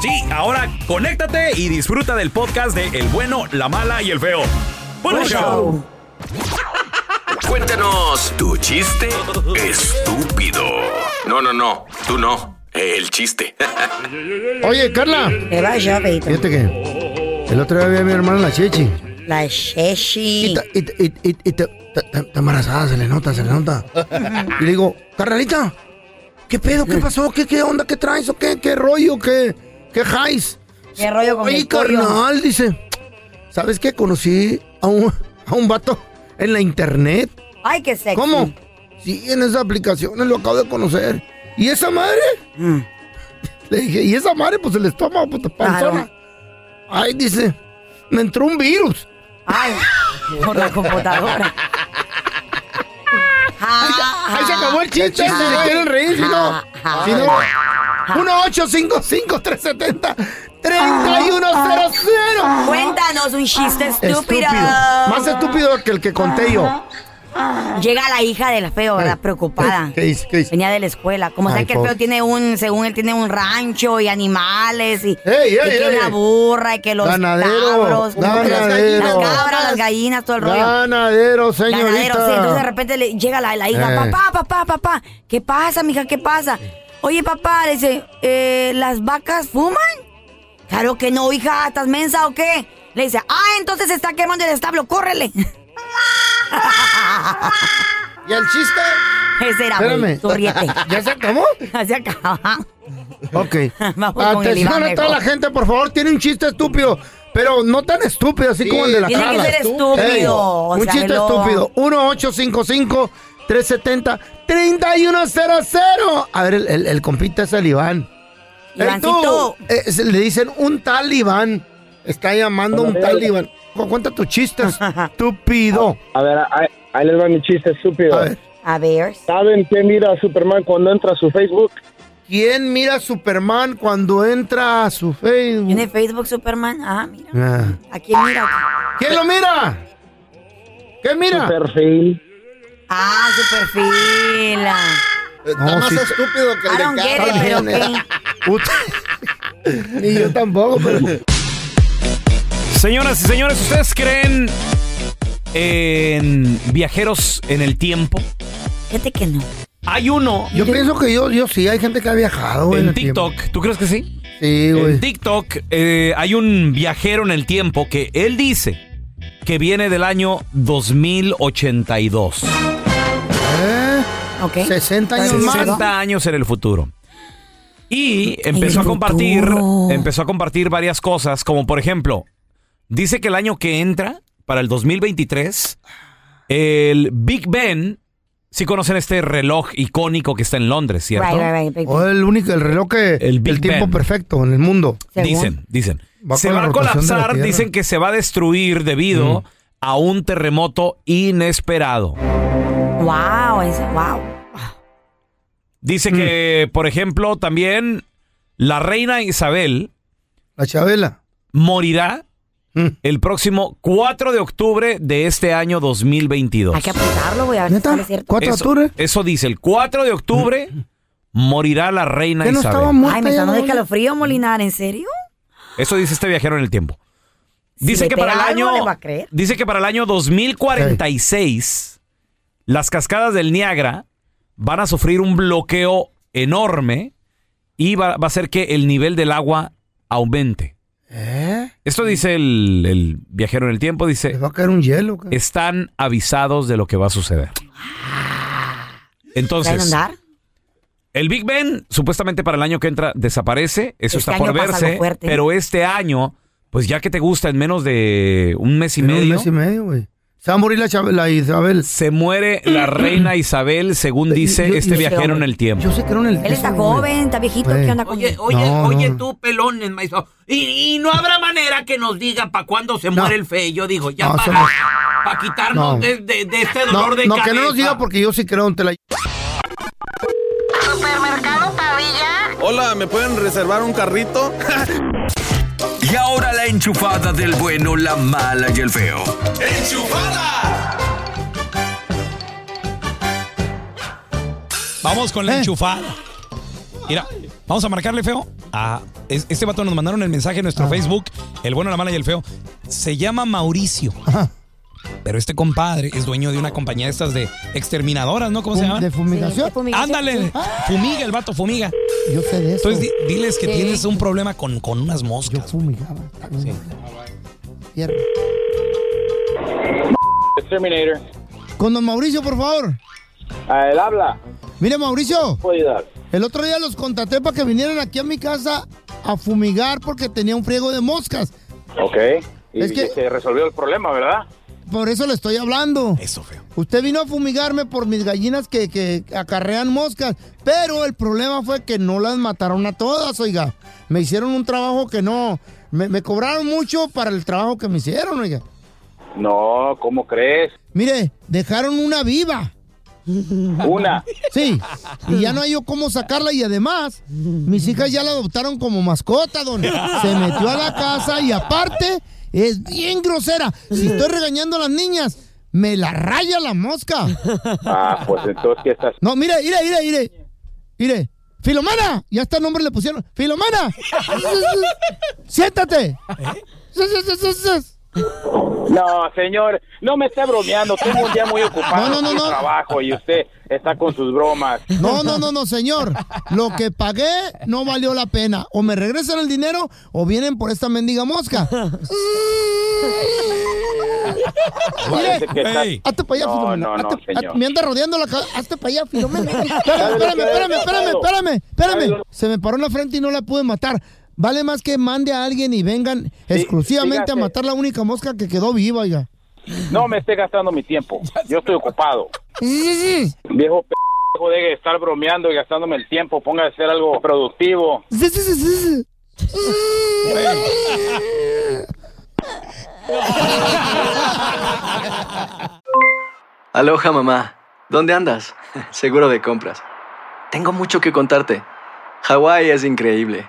Sí, ahora conéctate y disfruta del podcast de El bueno, la mala y el feo. ¡Buen show! Cuéntanos tu chiste estúpido. No, no, no, tú no. El chiste. Oye, Carla. ¿Qué va yo, Feito? Fíjate que el otro día vi a mi hermana la Chechi. La Sheshi. Y, y, y, y, está embarazada, se le nota, se le nota. Y le digo, Carnalita, ¿qué pedo? ¿Qué pasó? ¿Qué, qué onda? ¿Qué traes? ¿O qué? ¿Qué rollo? ¿Qué, qué jais? ¿Qué rollo con Oye, carnal, dice, ¿sabes qué? Conocí a un, a un vato en la internet. Ay, qué sexy. ¿Cómo? Sí, en esas aplicaciones lo acabo de conocer. ¿Y esa madre? Mm. Le dije, ¿y esa madre? Pues el estómago, pues te panzona. Ay, dice, me entró un virus. Ay, por la computadora. Ahí se acabó el chiste, si se quieren reír, si no. Si no, 1-855-370-3100. Cuéntanos un chiste estúpido. Estúpido. Más estúpido que el que conté yo. Llega la hija del feo, ¿verdad? Preocupada. ¿Qué dice? ¿Qué dice? Venía de la escuela. Como Ay, sabe que el pobre. feo tiene un, según él tiene un rancho y animales y, Ey, y ey, que ey. una burra y que los Ganadero, cabros, ganadero. las cabras, las gallinas, todo el rollo. Ganadero, señorita. Ganadero, sí. Entonces de repente le llega la, la hija, Eh. papá, papá, papá, ¿qué pasa, mija? ¿Qué pasa? Oye, papá, le dice, eh, ¿las vacas fuman? Claro que no, hija, ¿estás mensa o qué? Le dice, ah, entonces se está quemando el establo, córrele. ¿Y el chiste? Ese era Espérame. ¿Ya se acabó? Se acaba. Ok. Vamos con el Atención a toda la gente, por favor, tiene un chiste estúpido. Pero no tan estúpido, así como el de la Tiene que ser estúpido, Ey, o un sea, chiste hello. estúpido. 1-855-370-3100. A ver, el, el, el compita es el Iván. Tú, eh, se- le dicen un tal Iván. Está llamando un tal Iván. Cu- Cuenta tu chiste, estúpido. A ver, ahí, ahí les va mi chiste estúpido. A ver. A ver. ¿Saben quién mira a Superman cuando entra a su Facebook? ¿Quién mira a Superman cuando entra a su Facebook? ¿Tiene Facebook Superman? Ah, mira. Ah. ¿A quién mira? ¿Quién lo mira? ¿Qué mira? Su perfil. Ah, su perfil. Está más estúpido que don't get it, pero qué. Ni yo tampoco, pero. Señoras y señores, ¿ustedes creen en viajeros en el tiempo? Fíjate que no. Hay uno Yo pienso que yo, yo sí, hay gente que ha viajado, güey. en el TikTok. ¿Tú crees que sí? Sí, güey. En TikTok eh, hay un viajero en el tiempo que él dice que viene del año 2082. ¿Eh? Ok. 60 años más. 60 años en el futuro. Y empezó a compartir, futuro. empezó a compartir varias cosas, como por ejemplo, dice que el año que entra, para el 2023, el Big Ben Sí conocen este reloj icónico que está en Londres, ¿cierto? Right, right, right, big O el único, el reloj que. El tiempo Ben. perfecto en el mundo. Según. Dicen, dicen. Va se va a colapsar, dicen que se va a destruir debido a un terremoto inesperado. Wow, es, wow. Dice Mm. que, por ejemplo, también la reina Isabel La Chabela. morirá Mm. el próximo 4 de octubre de este año 2022. Hay que apuntarlo, güey, a ver si cierto. ¿Cuatro de Eso, octubre? eso dice, el 4 de octubre morirá la reina ¿Que no Isabel. estaba muerta Ay, me está dando escalofrío, Molinar, ¿en serio? Eso dice este viajero en el tiempo. Dice que para el algo, año a creer. dice que para el año 2046 las cascadas del Niágara van a sufrir un bloqueo enorme y va, va a hacer que el nivel del agua aumente. ¿Eh? Esto dice el, el viajero en el tiempo, ¿Le dice, va a caer un hielo? qué? están avisados de lo que va a suceder. ¿Se va a Entonces, inundar? El Big Ben supuestamente para el año que entra desaparece, eso Este está por verse, pero este año, pues ya que te gusta en menos de un mes y medio, Un mes y medio, güey. Se va a morir la, la Isabel. se muere la reina Isabel, según dice Yo- yo- este yo- viajero en el tiempo. Yo sé que era en el. Él está joven, está viejito. ¿qué onda con Oye, él? oye, No, oye, no. tú, pelones, maestro. Y, y no habrá manera que nos diga para cuándo se No. muere el fe. Yo digo, ya No, para, para quitarnos No. de, de- de este No, dolor de no, cabeza. que no nos diga porque yo sí creo en Tela. Supermercado Pavilla. Hola, ¿me pueden reservar un carrito? Y ahora la enchufada del bueno, la mala y el feo. Vamos con la Eh. enchufada. Mira, vamos a marcarle feo. A es- este vato nos mandaron el mensaje en nuestro Ah. Facebook, el bueno, la mala y el feo. Se llama Mauricio. Ajá. Pero este compadre es dueño de una compañía de estas de exterminadoras, ¿no? ¿Cómo se llama? ¿De fumigación? Sí, fumigación. Ándale, fumiga el vato, fumiga. Yo sé de eso. Entonces di- diles que Sí. tienes un problema con, con unas Yo moscas. fumigaba. Sí. Fierro. Terminator. Con don Mauricio, por favor. Ah, él habla. Mire, Mauricio, Puedo ayudar. el otro día los contraté para que vinieran aquí a mi casa a fumigar porque tenía un friego de moscas. Ok. Y Es que- se resolvió el problema, ¿verdad? Por eso le estoy hablando. Eso, feo. Usted vino a fumigarme por mis gallinas que, que acarrean moscas, pero el problema fue que no las mataron a todas, oiga. Me hicieron un trabajo que no... Me, me cobraron mucho para el trabajo que me hicieron, oiga. No, ¿cómo crees? Mire, dejaron una viva. Una. Sí, y ya no hay yo cómo sacarla y además mis hijas ya la adoptaron como mascota, don. Se metió a la casa y aparte es bien grosera. Si estoy regañando a las niñas, me la raya la mosca. Ah, pues entonces, ¿qué estás? No, mire, mire, mire, mire. Mire. Filomena, ya está el nombre le pusieron. Filomena. Siéntate. No, señor, no me esté bromeando. Tengo un día muy ocupado No, no, no, no. trabajo y usted está con sus bromas. No, no, no, no, señor. Lo que pagué no valió la pena. O me regresan el dinero o vienen por esta mendiga mosca. Ey. Hazte para allá, No, Filomena. no, no, Hazte- señor. me anda rodeando la cabeza. Hazte para allá, Filomena. Espérame, ¿Sabe lo espérame, espérame, es, espérame, espérame, ¿Sabe espérame. lo- Se me paró en la frente y no la pude matar. Vale más que mande a alguien y vengan exclusivamente a matar la única mosca que quedó viva, oiga. No me esté gastando mi tiempo. Yo estoy ocupado. Viejo p de estar bromeando y gastándome el tiempo. Ponga a hacer algo productivo. Sí, sí, sí, sí, sí. Aloha mamá, ¿dónde andas? Seguro de compras. Tengo mucho que contarte. Hawái es increíble.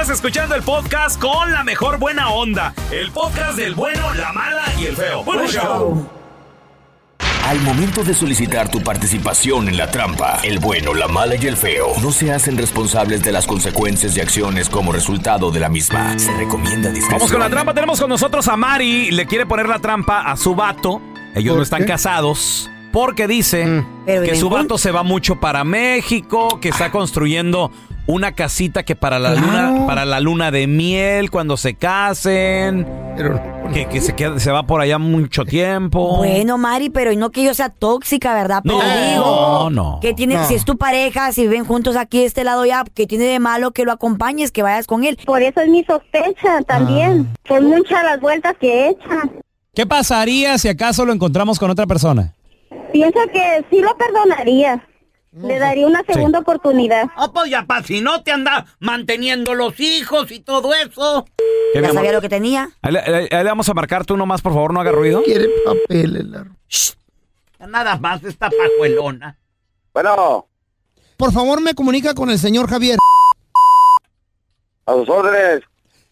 Estás escuchando el podcast con la mejor buena onda. El podcast del bueno, la mala y el feo. Bueno, show. Al momento de solicitar tu participación en la trampa, el bueno, la mala y el feo no se hacen responsables de las consecuencias y acciones como resultado de la misma. Se recomienda discreción. Vamos con la trampa. Tenemos con nosotros a Mari. Le quiere poner la trampa a su vato. Ellos no están casados. Porque dice Pero que su vato se va mucho para México, que está construyendo una casita que para la luna, para la luna de miel, cuando se casen, que, que se queda, se va por allá mucho tiempo. Bueno, Mari, pero no que yo sea tóxica, ¿verdad? Pero No, digo, no, no. que tiene, No. si es tu pareja, si viven juntos aquí de este lado ya, que tiene de malo que lo acompañes, que vayas con él. Por eso es mi sospecha también. Son muchas las vueltas que echa. ¿Qué pasaría si acaso lo encontramos con otra persona? Pienso que sí lo perdonaría. Le daría una segunda oportunidad. Oh, pues ya, pa, si no te anda manteniendo los hijos y todo eso. ¿Qué, mi Ya amor? sabía lo que tenía. Ahí le, ahí- ahí le vamos a marcar tú nomás, por favor, no haga ruido. Quiere papeles. la- Nada más esta pajuelona. Bueno, Por favor, me comunica con el señor Javier. a sus órdenes.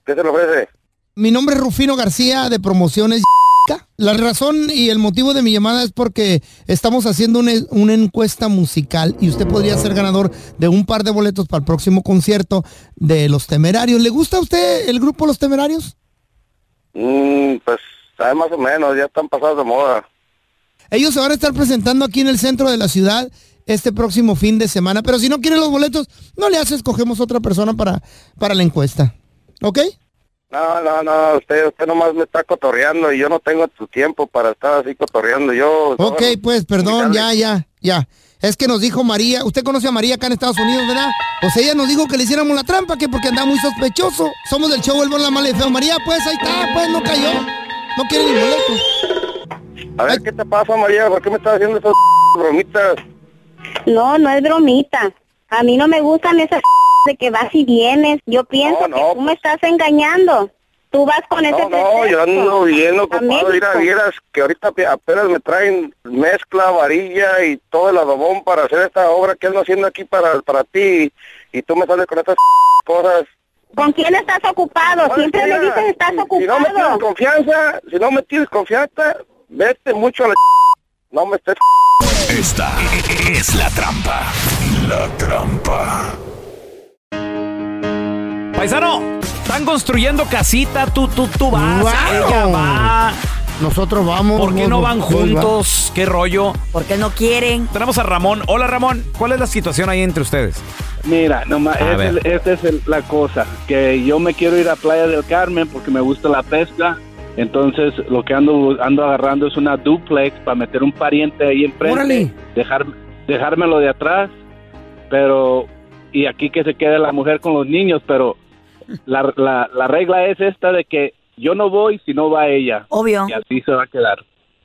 ¿Qué se le ofrece? Mi nombre es Rufino García de Promociones. La razón y el motivo de mi llamada es porque estamos haciendo una, una encuesta musical y usted podría ser ganador de un par de boletos para el próximo concierto de Los Temerarios. ¿Le gusta a usted el grupo Los Temerarios? Mm, pues, sabe más o menos, ya están pasados de moda. Ellos se van a estar presentando aquí en el centro de la ciudad este próximo fin de semana, pero si no quiere los boletos, no le hace, escogemos otra persona para, para la encuesta. ¿Ok? No, no, no, usted, usted nomás me está cotorreando y yo no tengo tu tiempo para estar así cotorreando. Yo... Ok, pues, perdón, ya, ya, ya. Es que nos dijo María, usted conoce a María acá en Estados Unidos, ¿verdad? Pues ella nos dijo que le hiciéramos la trampa, que porque andaba muy sospechoso. Somos del show El Bon, la Mala y Feo. María, pues, ahí está, pues, no cayó. No quiere ni boleto. A ver, ¿qué te pasa, María? ¿Por qué me estás haciendo esas bromitas? No, no es bromita. A mí no me gustan esas de que vas y vienes. Yo pienso que tú me estás engañando. Tú vas con ese No, no, yo ando bien ocupado. Mira, vieras que ahorita ap- apenas me traen mezcla, varilla y todo el adobón para hacer esta obra que ando haciendo aquí para, para ti. Y tú me sales con estas cosas. ¿Con quién estás ocupado? Siempre me dices estás ocupado. Si no me tienes confianza, si no me tienes confianza, vete mucho a la No me estés Esta es la trampa. La trampa. Paisano, están construyendo casita, tú, tú, tú vas, ¡Wow! ella va. Nosotros vamos. ¿Por qué no van juntos? ¿Qué rollo? ¿Por qué no quieren? Tenemos a Ramón. Hola, Ramón. ¿Cuál es la situación ahí entre ustedes? Mira, nomás, A esa ver. es, esa es el- la cosa, que yo me quiero ir a Playa del Carmen porque me gusta la pesca, entonces lo que ando ando agarrando es una duplex para meter un pariente ahí enfrente, Órale. dejar dejármelo de atrás, pero y aquí que se quede la mujer con los niños, pero la, la, la regla es esta de que yo no voy si no va ella. Obvio. Y así se va a quedar.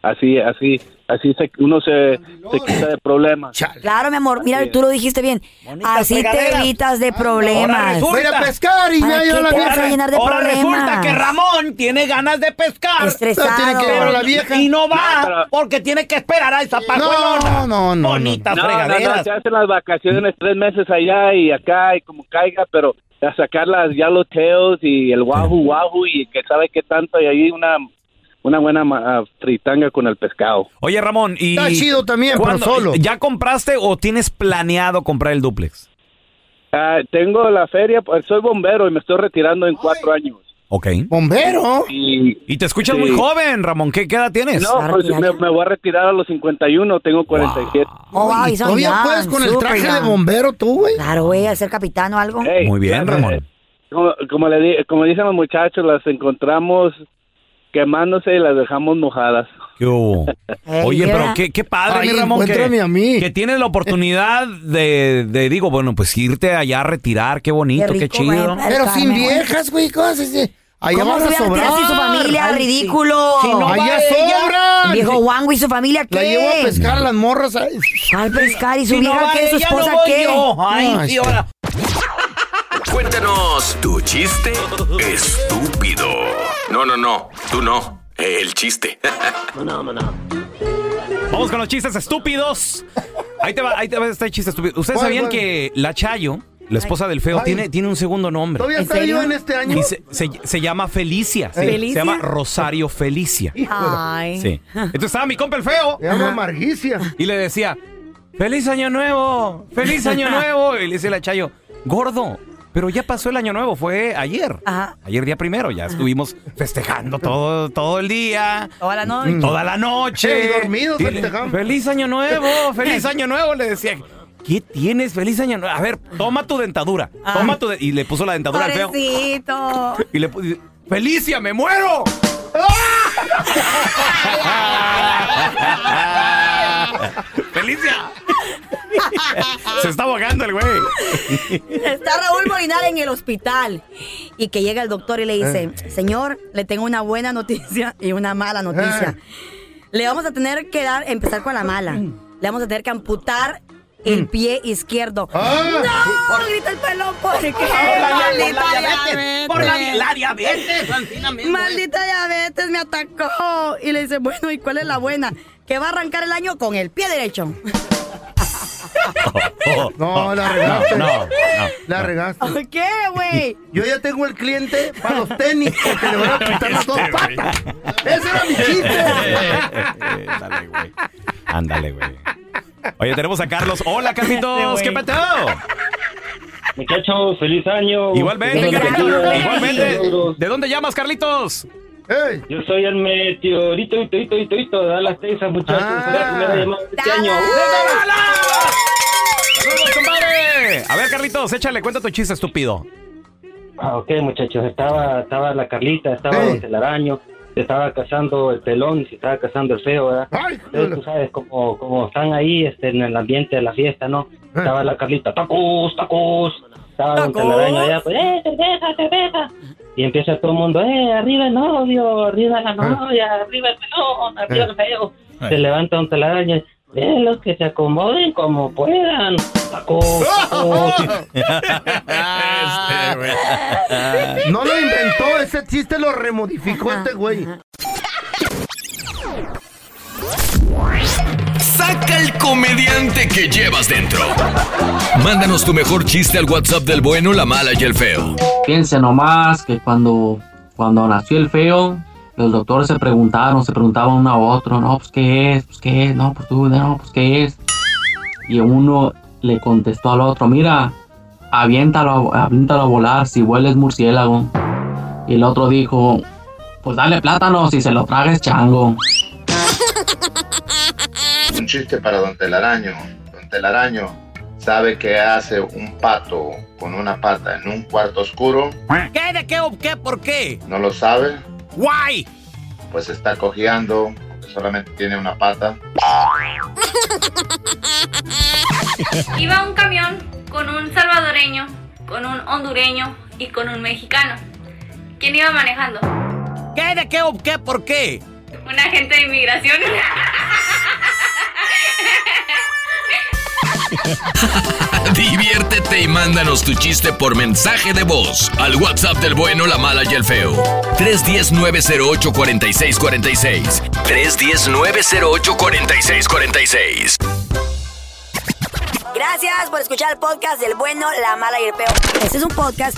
Así, así, así se, uno se, se quita de problemas. Claro, mi amor, mira, tú lo dijiste bien. Así te evitas de Ahora problemas. resulta- Voy a pescar y ¿Para me qué lleva la vieja. a llenar de Ahora resulta que Ramón tiene ganas de pescar. Estresado. Tiene que llevar a la vieja. Y no va No, pero- porque tiene que esperar a esa pajuelona. No, no, no. Bonitas No, no, fregaderas. no, se hacen las vacaciones tres meses allá y acá y como caiga, pero a sacar las yellowtails y el wahoo wahoo y que sabe qué tanto y ahí una una buena ma- ah, fritanga con el pescado. Oye, Ramón, y... Está chido también, pero ¿cuándo- solo. ¿Ya compraste o tienes planeado comprar el duplex? Ah, tengo la feria, pues soy bombero y me estoy retirando en cuatro años. Ok. ¿Bombero? Y, Y te escuchas Sí. muy joven, Ramón. ¿Qué, qué edad tienes? no, pues me, me voy a retirar a los 51, tengo 47. Oh, wow, ¿Y y son todavía young, puedes con el traje de bombero tú, güey? Claro, güey, a ser capitán o algo. Hey, Muy bien, Ramón. Como, como le di- como dicen los muchachos, las encontramos quemándose y las dejamos mojadas. ¿Qué hubo? Oye, ¿qué pero qué, qué padre, Ay, mi Ramón, que, a mí. que tienes la oportunidad de, de, digo, bueno, pues irte allá a retirar, qué bonito, qué, chido. Pero sin viejas, güey, ¿cómo se dice? Allá ¿Cómo van se a sobrar. sin su familia? Ay, ¡Ridículo! sí. Allá sobran. Viejo Wango y su familia, ¿qué? La llevo a pescar a las morras. ay. ¿Cuál pescar? ¿Y su Si no vieja va qué? ¿Su no esposa voy qué? yo. Ay, Ay, ahora. Cuéntanos tu chiste estúpido. No, no, no, tú no. El chiste. Vamos con los chistes estúpidos. Ahí te va, ahí te va este chiste estúpido. ¿Ustedes ¿Cuál, sabían que la Chayo, la esposa del feo, Ay. tiene, tiene un segundo nombre? ¿Todavía ¿En está serio? viva en este año? Y se, se- se llama Felicia. sí. ¿Felicia? Se llama Rosario Felicia. Ay. Sí. Entonces estaba mi compa el feo Se llama Marguicia. y le decía, ¡Feliz año nuevo! ¡Feliz año nuevo! Y le dice la Chayo, gordo, pero ya pasó el año nuevo, fue ayer. Ajá. Ayer día primero, ya estuvimos festejando todo, todo el día. Toda la noche. Toda la noche. Ey, dormidos Y le- festejamos. Feliz año nuevo, feliz año nuevo, le decía. ¿Qué tienes? Feliz año nuevo. A ver, toma tu dentadura. Toma tu de- y le puso la dentadura al feo. Pobrecito. Y le puso, ¡Felicia, me muero! ¡Felicia! Se está ahogando el güey. Está Raúl Molinar en el hospital y que llega el doctor y le dice, señor, le tengo una buena noticia y una mala noticia. Le vamos a tener que dar, empezar con la mala. Le vamos a tener que amputar el pie izquierdo. Ah. ¡No! Grita el pelón, ¿por qué? Por la, por Maldita la diabetes. diabetes. Por la, la diabetes, eh. Maldita diabetes me atacó. Y le dice, bueno, ¿y cuál es la buena? Que va a arrancar el año con el pie derecho. No, la regaste. No, no, no. La regaste. ¿Qué, güey? Yo ya tengo el cliente para los tenis porque le van a quitar las dos patas. Ese era mi chiste. Ándale, güey. Ándale, güey. Oye, tenemos a Carlos. Hola, Carlitos. ¿Qué peteo? Muchachos, feliz año. Igualmente, Carlitos. Igualmente. ¿De dónde llamas, Carlitos? Yo soy el meteorito, ito, ito, ito, ito, de Dallas, Texas, muchachos. Ah. Es la primera llamada de este año. ¡Saludos, compadre! A ver, Carlitos, échale, cuenta tu chiste estúpido. Ah, ok, muchachos. Estaba, estaba la Carlita, estaba. Don Telaraño, se estaba casando el pelón, se estaba casando el feo, ¿verdad? Ay, Entonces, tú sabes, como, como están ahí este, en el ambiente de la fiesta, ¿no? Estaba la Carlita, tacos, tacos. Estaba Don ¡Tacos! Telaraño allá, pues, ¡eh, cerveza, cerveza! Y empieza todo el mundo, ¡eh, arriba el novio, arriba la novia, arriba el pelón, arriba el feo! Se levanta Don Telaraño, ¡eh, los que se acomoden como puedan! ¡Tacos, tacos! No lo inventó, ese chiste lo remodificó este güey. Saca el comediante que llevas dentro. Mándanos tu mejor chiste al WhatsApp del bueno, la mala y el feo. Fíjense nomás que cuando, cuando nació el feo, los doctores se preguntaron, se preguntaban uno a otro, no, pues qué es, pues qué es, no, pues tú, no, pues qué es. Y uno le contestó al otro, mira, aviéntalo, a- aviéntalo a volar si hueles murciélago. Y el otro dijo, pues dale plátano si se lo tragues chango. Un chiste para Don Telaraño. Don Telaraño sabe que hace un pato con una pata en un cuarto oscuro. ¿Qué? ¿De qué o qué? ¿Por qué? ¿No lo sabe? Guay. Pues está cojeando, porque solamente tiene una pata. Iba un camión con un salvadoreño, con un hondureño y con un mexicano. ¿Quién iba manejando? ¿Qué? ¿De qué o qué? ¿Por qué? Un agente de inmigración. Diviértete y mándanos tu chiste por mensaje de voz al WhatsApp del bueno, la mala y el feo. 310-908-4646. 310-908-4646. Gracias por escuchar el podcast del bueno, la mala y el peor. Este es un podcast